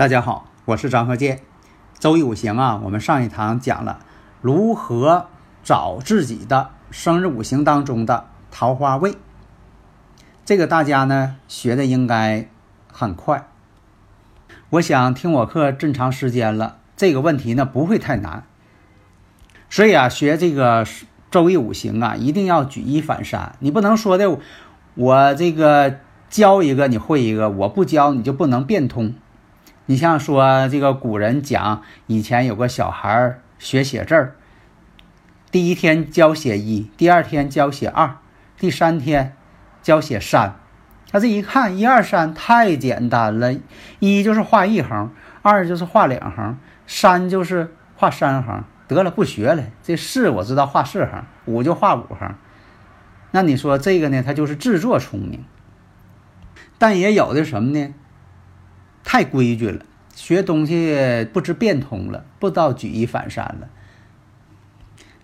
大家好，我是张鹤剑。周易五行啊，我们上一堂讲了如何找自己的生日五行当中的桃花位。这个大家呢学的应该很快。我想听我课这么长时间了，这个问题呢不会太难。所以啊，学这个周易五行啊，一定要举一反三。你不能说的我这个教一个你会一个，我不教你就不能变通。你像说这个古人讲，以前有个小孩学写字儿，第一天教写一，第二天教写二，第三天教写三。他这一看，一二三太简单了，一就是画一横，二就是画两横，三就是画三横。得了，不学了。这四我知道画四横，五就画五横。那你说这个呢？他就是自作聪明。但也有的什么呢？太规矩了，学东西不知变通了，不知道举一反三了。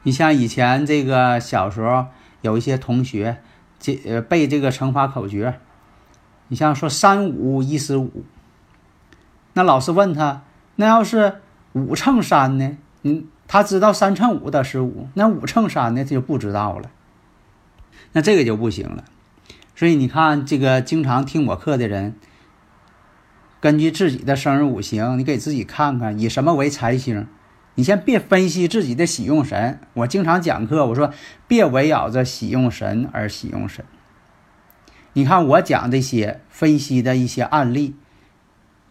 你像以前这个小时候，有一些同学这呃背这个乘法口诀，你像说三五一十五，那老师问他，那要是五乘三呢？嗯，他知道三乘五得十五，那五乘三呢，他就不知道了。那这个就不行了。所以你看，这个经常听我课的人。根据自己的生日五行，你给自己看看以什么为财星。你先别分析自己的喜用神。我经常讲课，我说别围绕着喜用神而喜用神。你看我讲这些分析的一些案例，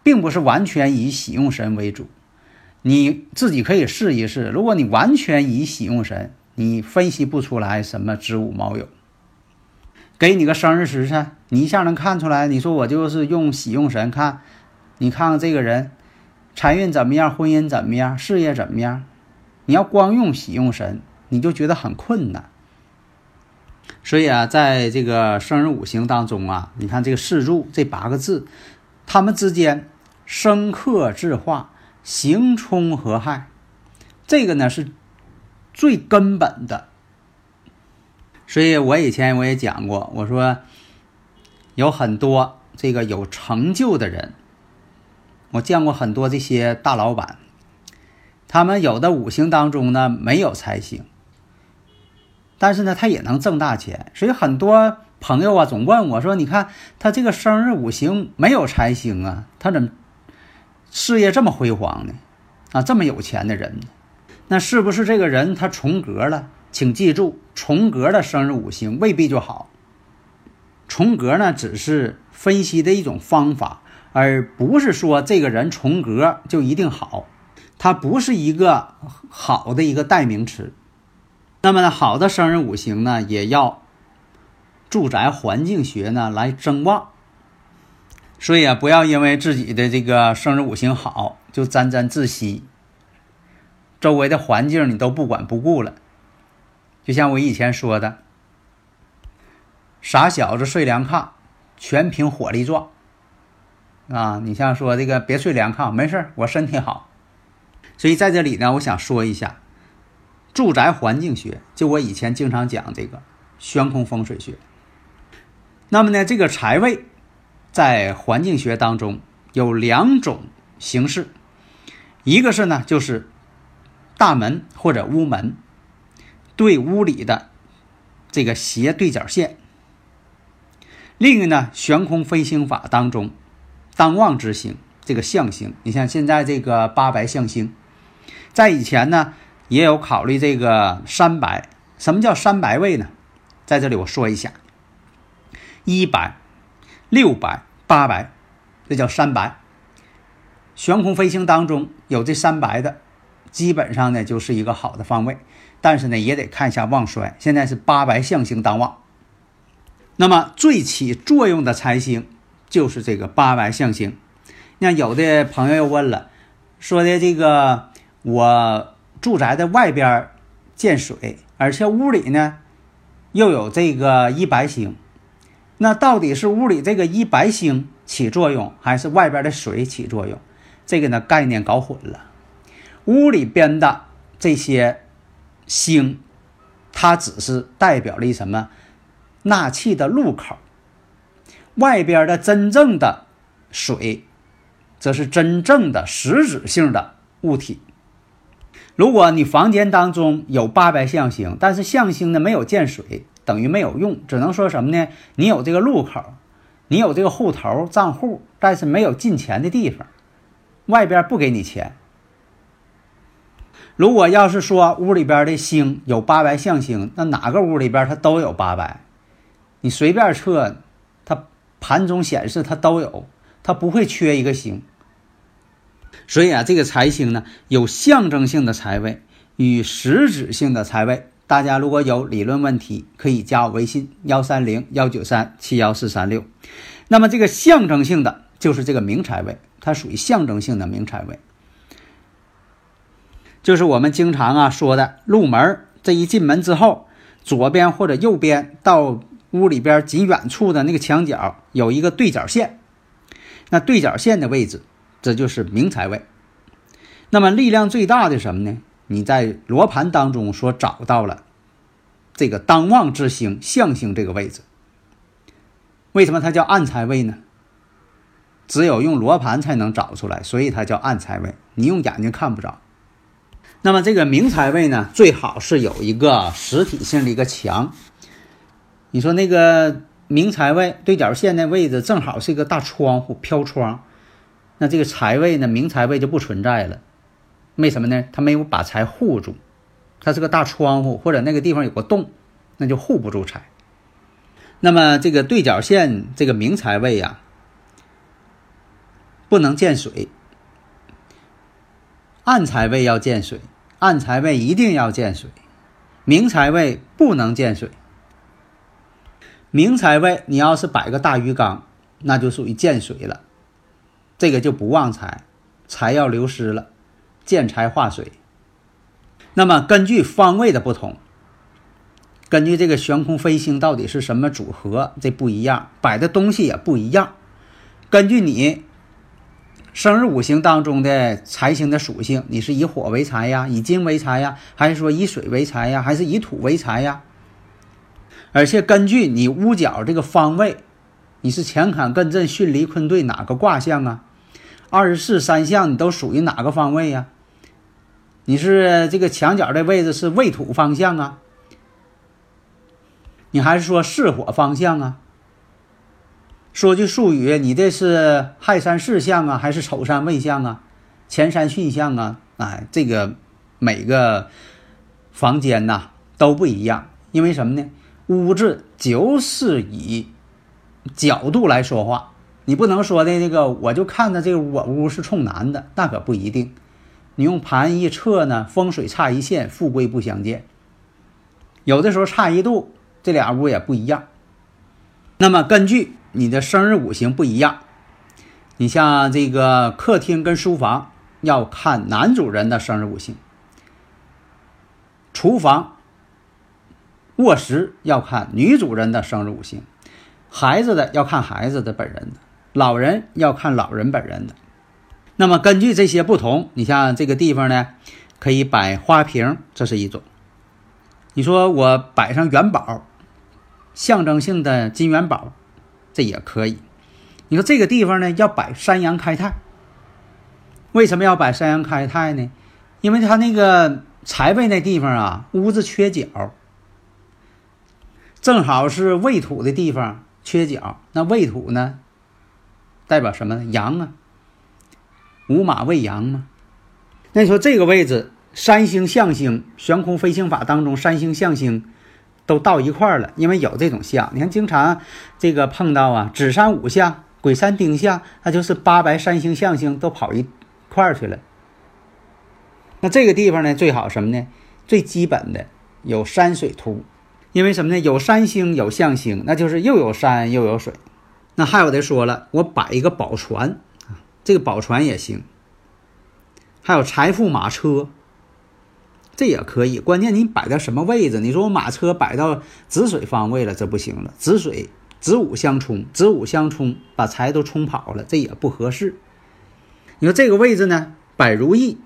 并不是完全以喜用神为主。你自己可以试一试。如果你完全以喜用神，你分析不出来什么子午卯酉。给你个生日时辰，你一下能看出来。你说我就是用喜用神看。你看看这个人，财运怎么样？婚姻怎么样？事业怎么样？你要光用喜用神，你就觉得很困难。所以啊，在这个生日五行当中啊，你看这个四柱这八个字，它们之间生克制化，刑冲合害，这个呢是最根本的。所以我以前我也讲过，我说有很多这个有成就的人。我见过很多这些大老板，他们有的五行当中呢没有财星，但是呢他也能挣大钱。所以很多朋友啊总问我说：“你看他这个生日五行没有财星啊，他怎么事业这么辉煌呢？啊，这么有钱的人？那是不是这个人他重格了？请记住，重格的生日五行未必就好。重格呢只是分析的一种方法。”而不是说这个人重格就一定好，它不是一个好的一个代名词。那么呢，好的生日五行呢，也要住宅环境学呢来增旺。所以啊，不要因为自己的这个生日五行好就沾沾自喜，周围的环境你都不管不顾了。就像我以前说的，傻小子睡凉炕，全凭火力壮。啊，你像说这个别睡凉炕，没事我身体好。所以在这里呢，我想说一下住宅环境学，就我以前经常讲这个悬空风水学。那么呢，这个财位在环境学当中有两种形式，一个是呢就是大门或者屋门对屋里的这个斜对角线，另一个呢悬空飞星法当中。当旺之星，这个象星，你像现在这个八白象星，在以前呢也有考虑这个三白。什么叫三白位呢？在这里我说一下，一白、六白、八白，这叫三白。悬空飞星当中有这三白的，基本上呢就是一个好的方位。但是呢，也得看一下旺衰。现在是八白象星当旺，那么最起作用的财星就是这个八白象星。那有的朋友又问了，说的这个我住宅的外边见水，而且屋里呢又有这个一白星，那到底是屋里这个一白星起作用，还是外边的水起作用？这个呢概念搞混了。屋里边的这些。星，它只是代表了一什么纳气的入口，外边的真正的水，则是真正的实质性的物体。如果你房间当中有八白象星，但是象星呢没有见水，等于没有用，只能说什么呢？你有这个入口，你有这个户头账户，但是没有进钱的地方，外边不给你钱。如果要是说屋里边的星有八白象星，那哪个屋里边它都有八白，你随便测，它盘中显示它都有，它不会缺一个星。所以啊，这个财星呢，有象征性的财位与实质性的财位。大家如果有理论问题，可以加我微信幺三零幺九三七幺四三六。那么这个象征性的就是这个明财位，它属于象征性的明财位。就是我们经常啊说的入门，这一进门之后，左边或者右边到屋里边仅远处的那个墙角有一个对角线，那对角线的位置，这就是明财位。那么力量最大的什么呢？你在罗盘当中所找到了这个当旺之星象星这个位置。为什么它叫暗财位呢？只有用罗盘才能找出来，所以它叫暗财位，你用眼睛看不着。那么这个明财位呢，最好是有一个实体性的一个墙。你说那个明财位对角线的位置正好是一个大窗户飘窗，那这个财位呢，明财位就不存在了。为什么呢？它没有把财护住，它是个大窗户或者那个地方有个洞，那就护不住财。那么这个对角线这个明财位呀，不能见水，暗财位要见水。暗财位一定要见水，明财位不能见水。明财位你要是摆个大鱼缸，那就属于见水了，这个就不旺财，财要流失了，见财化水。那么根据方位的不同，根据这个悬空飞星到底是什么组合，这不一样，摆的东西也不一样，根据你。生日五行当中的财星的属性，你是以火为财呀，以金为财呀，还是说以水为财呀，还是以土为财呀？而且根据你屋角这个方位，你是乾坎艮震巽离坤兑哪个卦象啊？二十四三象你都属于哪个方位呀？你是这个墙角的位置是未土方向啊？你还是说巳火方向啊？说句术语，你这是亥山巳象啊，还是丑山未象啊？前山巽象啊？哎，这个每个房间呐都不一样，因为什么呢？屋子就是以角度来说话，你不能说的那个，我就看着这个我屋是冲南的，那可不一定。你用盘一测呢，风水差一线，富贵不相见。有的时候差一度，这俩屋也不一样。那么根据。你的生日五行不一样，你像这个客厅跟书房要看男主人的生日五行，厨房、卧室要看女主人的生日五行，孩子的要看孩子的本人的，老人要看老人本人的。那么根据这些不同，你像这个地方呢，可以摆花瓶，这是一种。你说我摆上元宝，象征性的金元宝。这也可以，你说这个地方呢要摆山羊开泰，为什么要摆山羊开泰呢？因为他那个财位那地方啊，屋子缺角，正好是未土的地方缺角。那未土呢，代表什么呢？羊啊，五马未羊嘛。那你说这个位置，三星象星悬空飞行法当中，三星象星。都到一块儿了，因为有这种相，你看经常这个碰到啊，子山五相、鬼山丁相，那就是八白三星象星都跑一块儿去了。那这个地方呢，最好什么呢？最基本的有山水图，因为什么呢？有山星有象星，那就是又有山又有水。那还有的说了，我摆一个宝船，这个宝船也行。还有财富马车，这也可以。关键你摆到什么位置？你说我马车摆到子水方位了，这不行了。子水子午相冲，子午相冲，把财都冲跑了，这也不合适。你说这个位置呢，摆如意，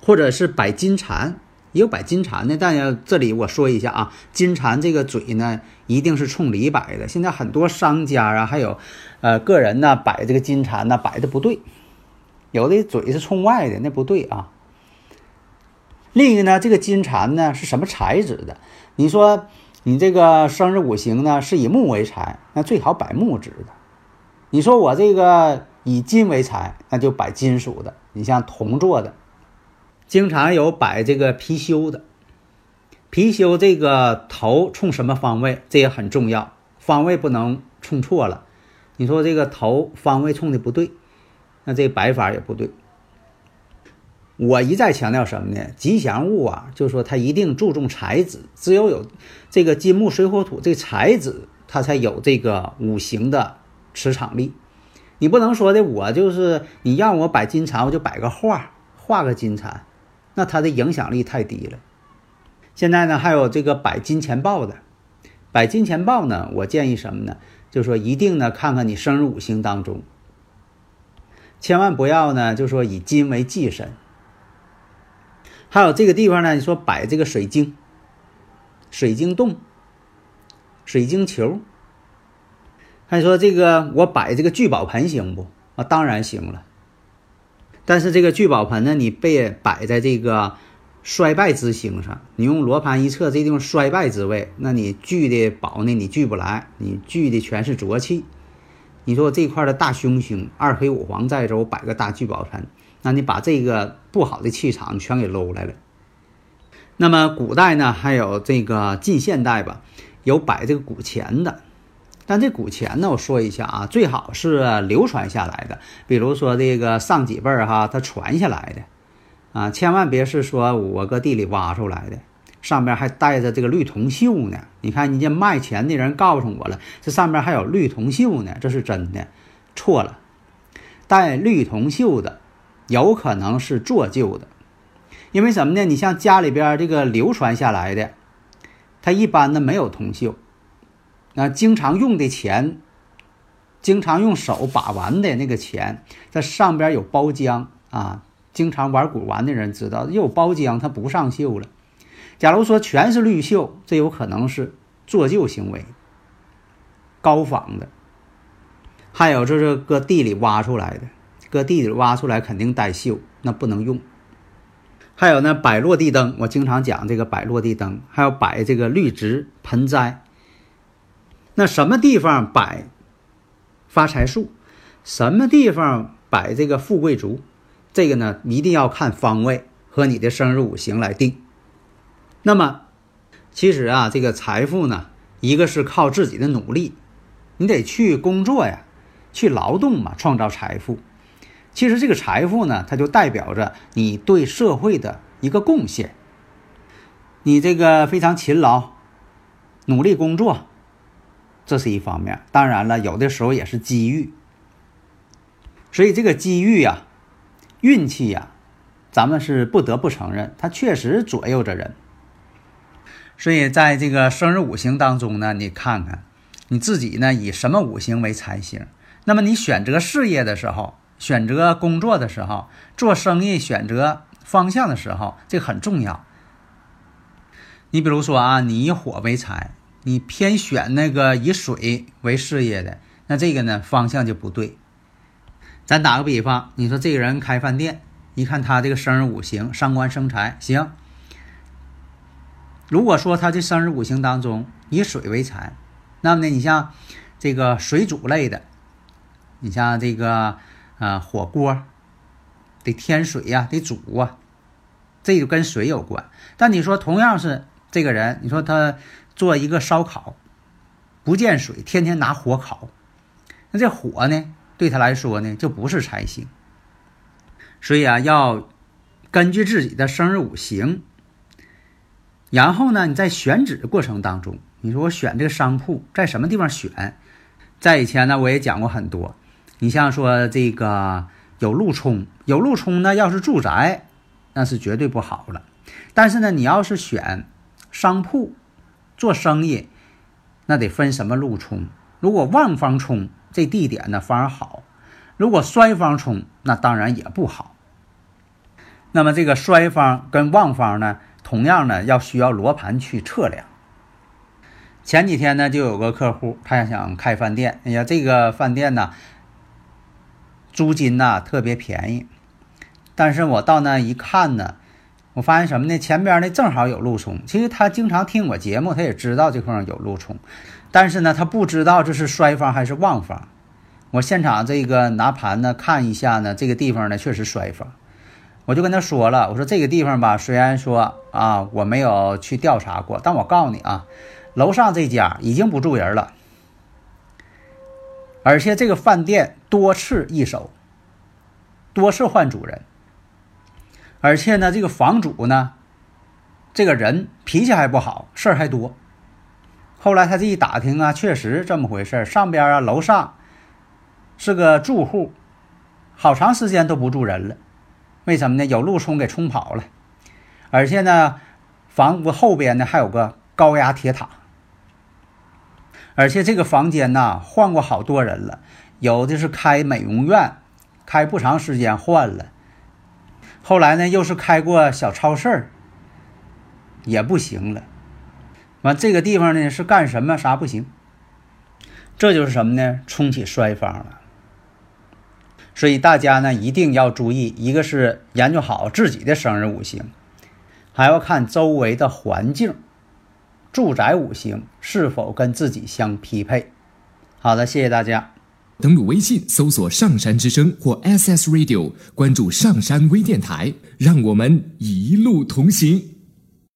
或者是摆金蟾，也有摆金蟾的。但要这里我说一下啊，金蟾这个嘴呢，一定是冲里摆的。现在很多商家啊，还有呃个人呢，摆这个金蟾呢，摆的不对。有的嘴是冲外的，那不对啊。另一个呢，这个金蟾呢是什么材质的？你说你这个生日五行呢是以木为财，那最好摆木质的。你说我这个以金为财，那就摆金属的。你像铜做的，经常有摆这个貔貅的。貔貅这个头冲什么方位？这也很重要，方位不能冲错了。你说这个头方位冲的不对。那这摆法也不对。我一再强调什么呢？吉祥物啊，就是说它一定注重材质，只有有这个金木水火土这材质，它才有这个五行的磁场力。你不能说的，我就是你让我摆金蟾，我就摆个画，画个金蟾，那它的影响力太低了。现在呢，还有这个摆金钱豹的，摆金钱豹呢，我建议什么呢？就是说一定呢，看看你生日五行当中。千万不要呢，就说以金为忌神。还有这个地方呢，你说摆这个水晶、水晶洞、水晶球，还说这个我摆这个聚宝盆行不？啊，当然行了。但是这个聚宝盆呢，你别摆在这个衰败之星上。你用罗盘一测，这地方衰败之位，那你聚的宝呢，你聚不来，你聚的全是浊气。你说这块的大凶星二黑五黄在这，我摆个大聚宝盆，那你把这个不好的气场全给搂来了。那么古代呢，还有这个近现代吧，有摆这个古钱的。但这古钱呢，我说一下啊，最好是流传下来的，比如说这个上几辈儿哈，它传下来的啊，千万别是说我搁地里挖出来的。上面还带着这个绿铜锈呢，你看，人家卖钱的人告诉我了，这上面还有绿铜锈呢，这是真的，错了，带绿铜锈的有可能是做旧的，因为什么呢？你像家里边这个流传下来的，它一般的没有铜锈，那经常用的钱，经常用手把玩的那个钱，它上边有包浆啊，经常玩古玩的人知道，有包浆，它不上锈了。假如说全是绿锈，这有可能是做旧行为，高仿的。还有就是搁地里挖出来的，搁地里挖出来肯定带锈，那不能用。还有呢，摆落地灯，我经常讲这个摆落地灯，还有摆这个绿植盆栽。那什么地方摆发财树，什么地方摆这个富贵竹，这个呢一定要看方位和你的生日五行来定。那么，其实啊，这个财富呢，一个是靠自己的努力，你得去工作呀，去劳动嘛，创造财富。其实这个财富呢，它就代表着你对社会的一个贡献。你这个非常勤劳，努力工作，这是一方面。当然了，有的时候也是机遇。所以这个机遇呀，运气呀，咱们是不得不承认，它确实左右着人。所以，在这个生日五行当中呢，你看看你自己呢以什么五行为财星？那么你选择事业的时候，选择工作的时候，做生意选择方向的时候，这很重要。你比如说啊，你以火为财，你偏选那个以水为事业的，那这个呢方向就不对。咱打个比方，你说这个人开饭店，一看他这个生日五行，伤官生财，行。如果说他这生日五行当中以水为财，那么呢，你像这个水煮类的，你像这个啊火锅得添水呀，得煮啊，这就跟水有关。但你说同样是这个人，你说他做一个烧烤，不见水，天天拿火烤，那这火呢，对他来说呢就不是财星。所以啊，要。根据自己的生日五行，然后呢，你在选址的过程当中，你说我选这个商铺在什么地方选？在以前呢，我也讲过很多。你像说这个有路冲，有路冲呢，要是住宅，那是绝对不好了。但是呢，你要是选商铺做生意，那得分什么路冲。如果旺方冲，这地点呢反而好；如果衰方冲，那当然也不好。那么这个衰方跟旺方呢，同样呢要需要罗盘去测量。前几天呢，就有个客户，他想开饭店。哎呀，这个饭店呢，租金呐特别便宜。但是我到那一看呢，我发现什么呢？前边呢正好有路冲。其实他经常听我节目，他也知道这块有路冲，但是呢，他不知道这是衰方还是旺方。我现场这个拿盘呢看一下呢，这个地方呢确实衰方。我就跟他说了，我说这个地方吧，虽然说啊我没有去调查过，但我告诉你啊。楼上这家已经不住人了，而且这个饭店多次易手，多次换主人，而且呢，这个房主呢，这个人脾气还不好，事儿还多。后来他这一打听啊，确实这么回事上边啊，楼上是个住户，好长时间都不住人了。为什么呢？有路冲给冲跑了，而且呢，房屋后边呢还有个高压铁塔。而且这个房间呐，换过好多人了，有的是开美容院，开不长时间换了。后来呢，又是开过小超市也不行了。完这个地方呢是干什么啥不行？这就是什么呢？冲起衰方了。所以大家呢一定要注意，一个是研究好自己的生日五行，还要看周围的环境。住宅五行是否跟自己相匹配？好的，谢谢大家。登录微信搜索“上山之声”或 SS Radio，关注上山微电台，让我们一路同行。